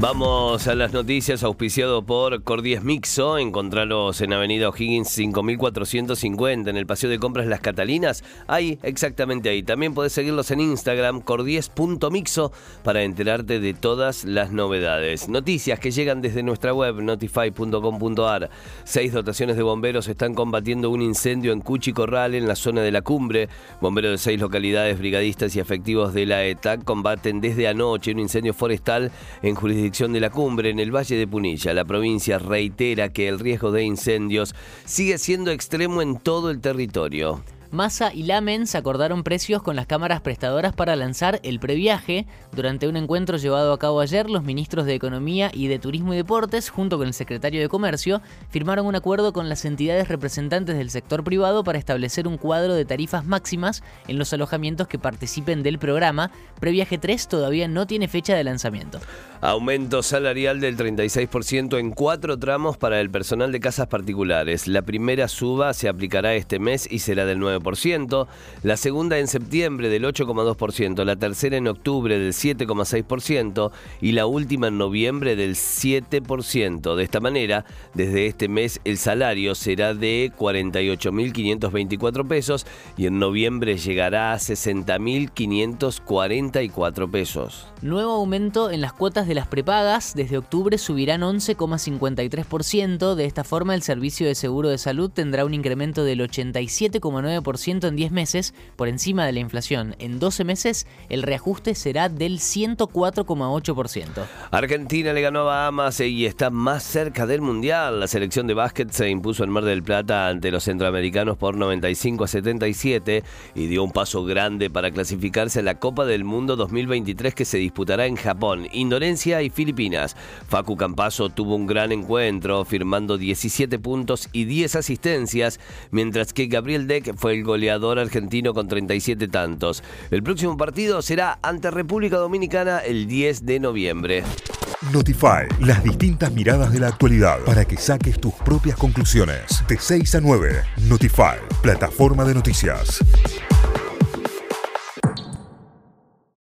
Vamos a las noticias auspiciado por Cordies Mixo. Encontraros en Avenida O'Higgins 5450 en el Paseo de Compras Las Catalinas. Ahí, exactamente ahí. También podés seguirlos en Instagram, cordies.mixo, para enterarte de todas las novedades. Noticias que llegan desde nuestra web, notify.com.ar. Seis dotaciones de bomberos están combatiendo un incendio en Cuchi Corral, en la zona de la cumbre. Bomberos de seis localidades, brigadistas y efectivos de la ETAC combaten desde anoche un incendio forestal en jurisdicción de la cumbre en el Valle de Punilla. La provincia reitera que el riesgo de incendios sigue siendo extremo en todo el territorio. Massa y Lamens acordaron precios con las cámaras prestadoras para lanzar el previaje. Durante un encuentro llevado a cabo ayer, los ministros de Economía y de Turismo y Deportes, junto con el secretario de Comercio, firmaron un acuerdo con las entidades representantes del sector privado para establecer un cuadro de tarifas máximas en los alojamientos que participen del programa. Previaje 3 todavía no tiene fecha de lanzamiento. Aumento salarial del 36% en cuatro tramos para el personal de casas particulares. La primera suba se aplicará este mes y será del 9% la segunda en septiembre del 8,2%, la tercera en octubre del 7,6% y la última en noviembre del 7%. De esta manera, desde este mes el salario será de 48.524 pesos y en noviembre llegará a 60.544 pesos. Nuevo aumento en las cuotas de las prepagas. Desde octubre subirán 11,53%. De esta forma, el servicio de seguro de salud tendrá un incremento del 87,9% en 10 meses, por encima de la inflación. En 12 meses, el reajuste será del 104,8%. Argentina le ganó a Bahamas y está más cerca del Mundial. La selección de básquet se impuso en Mar del Plata ante los centroamericanos por 95 a 77 y dio un paso grande para clasificarse a la Copa del Mundo 2023 que se disputará en Japón, Indonesia y Filipinas. Facu Campaso tuvo un gran encuentro, firmando 17 puntos y 10 asistencias, mientras que Gabriel Deck fue el goleador argentino con 37 tantos. El próximo partido será ante República Dominicana el 10 de noviembre. Notify, las distintas miradas de la actualidad para que saques tus propias conclusiones. De 6 a 9, Notify, plataforma de noticias.